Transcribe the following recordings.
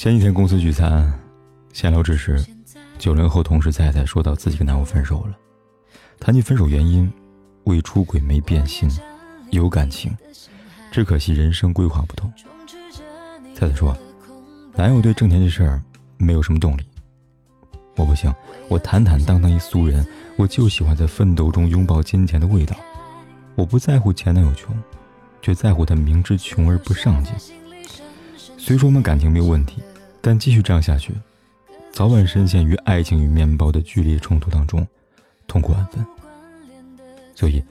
前几天公司聚餐，闲聊之时，九零后同事菜菜说到自己跟男友分手了，谈及分手原因，未出轨没变心，有感情，只可惜人生规划不同。菜菜说，男友对挣钱这事儿没有什么动力。我不行，我坦坦荡荡一俗人，我就喜欢在奋斗中拥抱金钱的味道。我不在乎前男友穷，却在乎他明知穷而不上进。虽说我们感情没有问题。但继续这样下去，早晚深陷于爱情与面包的剧烈冲突当中，痛苦万分。所以，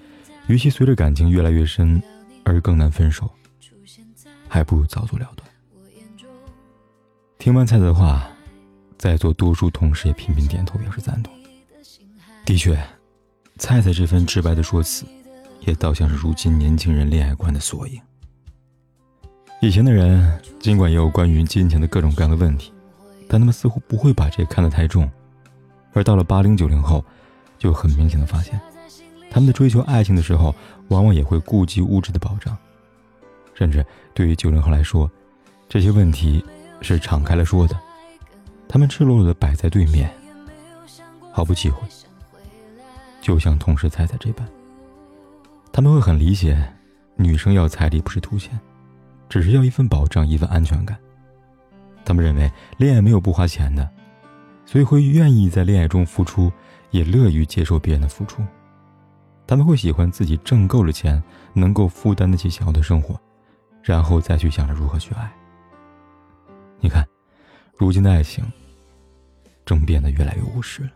与其随着感情越来越深而更难分手，还不如早做了断。听完菜菜的话，在座多数同事也频频点头表示赞同。的确，菜菜这份直白的说辞，也倒像是如今年轻人恋爱观的缩影。以前的人尽管也有关于金钱的各种各样的问题，但他们似乎不会把这看得太重。而到了八零九零后，就很明显的发现，他们的追求爱情的时候，往往也会顾及物质的保障。甚至对于九零后来说，这些问题是敞开了说的，他们赤裸裸的摆在对面，毫不忌讳。就像同事猜猜这般，他们会很理解，女生要彩礼不是图钱。只是要一份保障，一份安全感。他们认为恋爱没有不花钱的，所以会愿意在恋爱中付出，也乐于接受别人的付出。他们会喜欢自己挣够了钱，能够负担得起想要的生活，然后再去想着如何去爱。你看，如今的爱情正变得越来越务实了。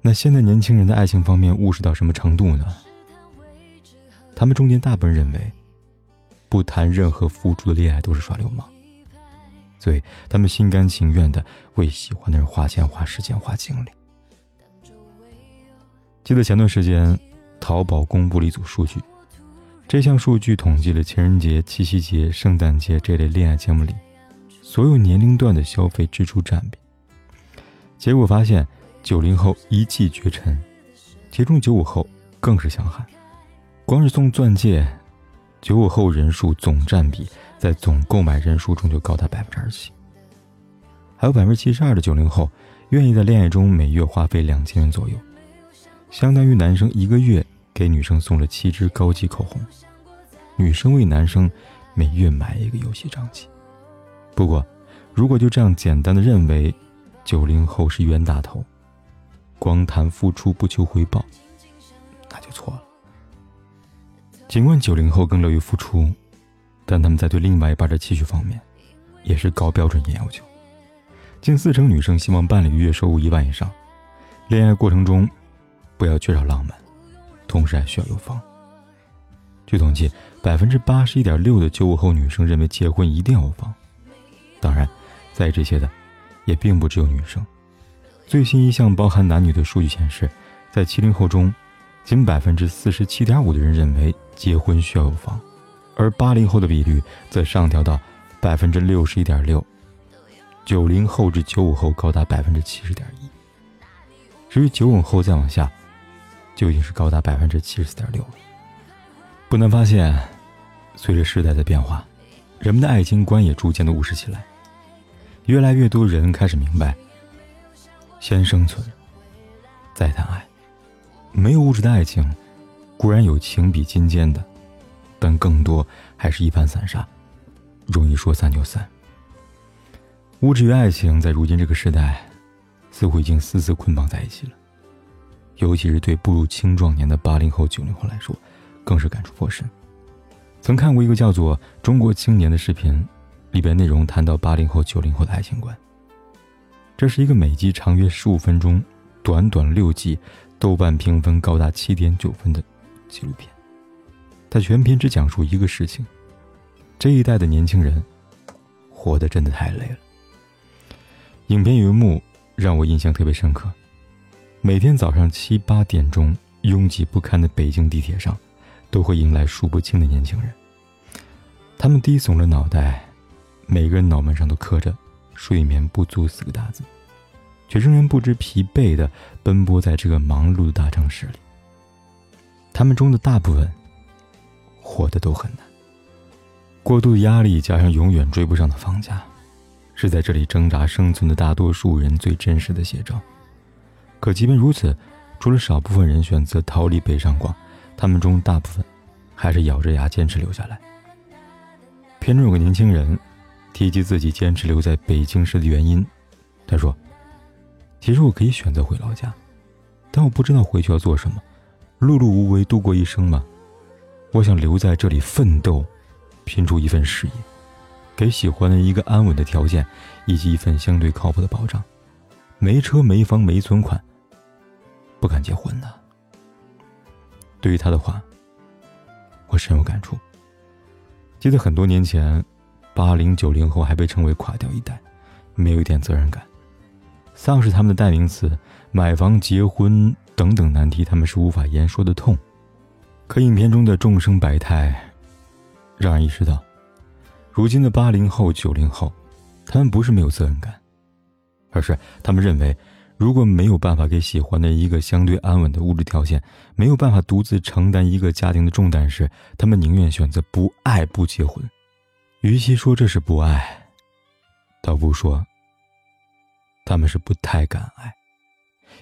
那现在年轻人的爱情方面务实到什么程度呢？他们中间大部分认为。不谈任何付出的恋爱都是耍流氓，所以他们心甘情愿的为喜欢的人花钱、花时间、花精力。记得前段时间，淘宝公布了一组数据，这项数据统计了情人节、七夕节、圣诞节这类恋爱节目里所有年龄段的消费支出占比。结果发现，九零后一骑绝尘，其中九五后更是强悍，光是送钻戒。九五后人数总占比在总购买人数中就高达百分之二十七，还有百分之七十二的九零后愿意在恋爱中每月花费两千元左右，相当于男生一个月给女生送了七支高级口红，女生为男生每月买一个游戏掌机。不过，如果就这样简单的认为九零后是冤大头，光谈付出不求回报，那就错了。尽管九零后更乐于付出，但他们在对另外一半的期许方面，也是高标准严要求。近四成女生希望伴侣月收入一万以上，恋爱过程中不要缺少浪漫，同时还需要有房。据统计，百分之八十一点六的九五后女生认为结婚一定要有房。当然，在这些的也并不只有女生。最新一项包含男女的数据显示，在七零后中。仅百分之四十七点五的人认为结婚需要有房，而八零后的比率则上调到百分之六十一点六，九零后至九五后高达百分之七十点一。至于九五后再往下，就已经是高达百分之七十四点六了。不难发现，随着时代的变化，人们的爱情观也逐渐的务实起来，越来越多人开始明白，先生存，再谈爱。没有物质的爱情，固然有情比金坚的，但更多还是一盘散沙，容易说散就散。物质与爱情在如今这个时代，似乎已经丝丝捆绑在一起了。尤其是对步入青壮年的八零后、九零后来说，更是感触颇深。曾看过一个叫做《中国青年》的视频，里边内容谈到八零后、九零后的爱情观。这是一个每集长约十五分钟。短短六集，豆瓣评分高达七点九分的纪录片。它全篇只讲述一个事情：这一代的年轻人活得真的太累了。影片有一幕让我印象特别深刻：每天早上七八点钟，拥挤不堪的北京地铁上，都会迎来数不清的年轻人。他们低耸着脑袋，每个人脑门上都刻着“睡眠不足”四个大字，却仍然不知疲惫地奔波在这个忙碌的大城市里。他们中的大部分活得都很难，过度压力加上永远追不上的房价，是在这里挣扎生存的大多数人最真实的写照。可即便如此，除了少部分人选择逃离北上广，他们中大部分还是咬着牙坚持留下来。片中有个年轻人，提及自己坚持留在北京市的原因。他说：“其实我可以选择回老家，但我不知道回去要做什么，碌碌无为度过一生吗？我想留在这里奋斗，拼出一份事业，给喜欢的一个安稳的条件，以及一份相对靠谱的保障。没车没房没存款，不敢结婚的。”对于他的话，我深有感触。记得很多年前，八零九零后还被称为“垮掉一代”，没有一点责任感，丧失他们的代名词，买房、结婚等等难题，他们是无法言说的痛。可影片中的众生百态，让人意识到，如今的八零后、九零后，他们不是没有责任感，而是他们认为。如果没有办法给喜欢的一个相对安稳的物质条件，没有办法独自承担一个家庭的重担时，他们宁愿选择不爱不结婚。与其说这是不爱，倒不如说他们是不太敢爱；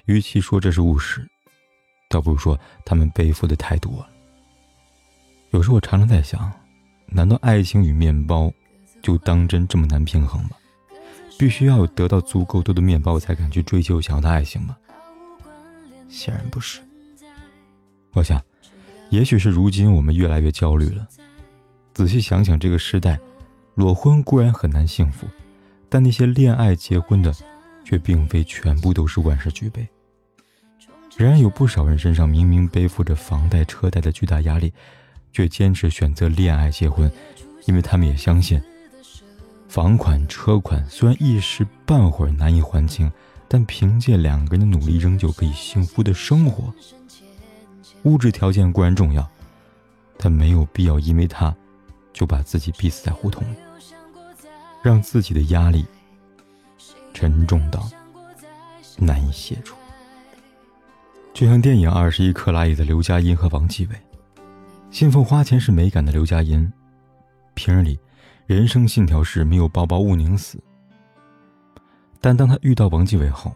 与其说这是务实，倒不如说他们背负的太多了。有时我常常在想，难道爱情与面包就当真这么难平衡吗？必须要得到足够多的面包，才敢去追求想要的爱情吗？显然不是。我想，也许是如今我们越来越焦虑了。仔细想想，这个时代，裸婚固然很难幸福，但那些恋爱结婚的，却并非全部都是万事俱备。仍然有不少人身上明明背负着房贷车贷的巨大压力，却坚持选择恋爱结婚，因为他们也相信。房款、车款虽然一时半会儿难以还清，但凭借两个人的努力，仍旧可以幸福的生活。物质条件固然重要，但没有必要因为它就把自己逼死在胡同里，让自己的压力沉重到难以卸除。就像电影《二十一克拉》里的刘佳音和王继伟，信奉花钱是美感的刘佳音，平日里。人生信条是没有包包勿宁死。但当他遇到王继伟后，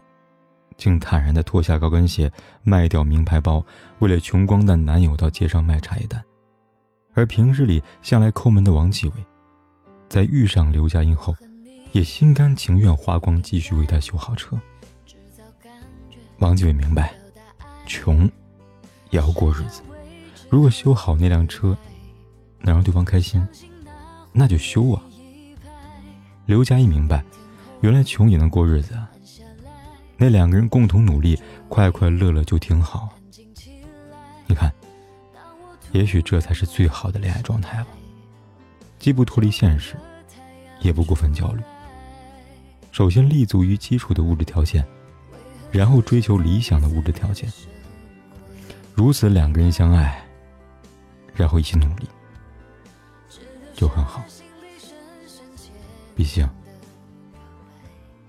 竟坦然地脱下高跟鞋，卖掉名牌包，为了穷光蛋男友到街上卖茶叶蛋。而平日里向来抠门的王继伟，在遇上刘佳音后，也心甘情愿花光积蓄为她修好车。王继伟明白，穷也要过日子，如果修好那辆车，能让对方开心。那就修啊！刘佳一明白，原来穷也能过日子啊。那两个人共同努力，快快乐乐就挺好。你看，也许这才是最好的恋爱状态吧。既不脱离现实，也不过分焦虑。首先立足于基础的物质条件，然后追求理想的物质条件。如此两个人相爱，然后一起努力。就很好，毕竟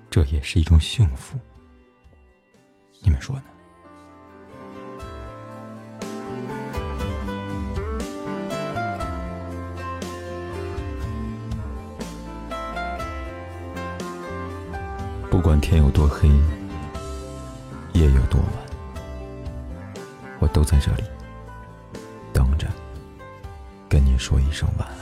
这也是一种幸福。你们说呢？不管天有多黑，夜有多晚，我都在这里等着，跟你说一声晚安。